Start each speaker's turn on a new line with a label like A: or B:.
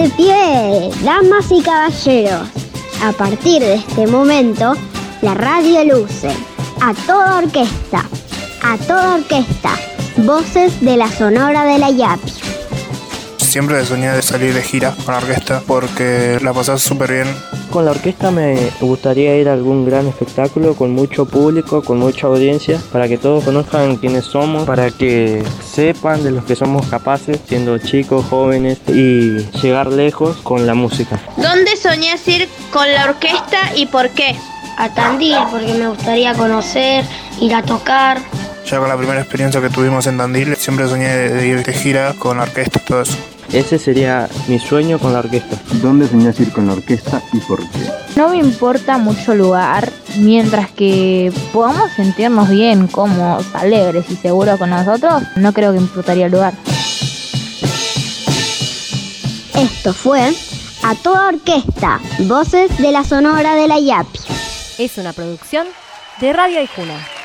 A: De pie, damas y caballeros. A partir de este momento, la radio luce a toda orquesta, a toda orquesta, voces de la Sonora de la Yapi.
B: Siempre soñé de salir de gira con la orquesta porque la pasás súper bien.
C: Con la orquesta me gustaría ir a algún gran espectáculo con mucho público, con mucha audiencia, para que todos conozcan quiénes somos, para que sepan de los que somos capaces, siendo chicos, jóvenes, y llegar lejos con la música.
D: ¿Dónde soñás ir con la orquesta y por qué?
E: A Tandil, porque me gustaría conocer, ir a tocar.
B: Ya con la primera experiencia que tuvimos en Tandil, siempre soñé de ir de gira con la orquesta y todo eso.
C: Ese sería mi sueño con la orquesta.
F: ¿Dónde soñás ir con la orquesta y por qué?
G: No me importa mucho lugar, mientras que podamos sentirnos bien, cómodos, alegres y seguros con nosotros, no creo que importaría el lugar.
A: Esto fue A Toda Orquesta, Voces de la Sonora de la Yapi.
H: Es una producción de Radio Aijuna.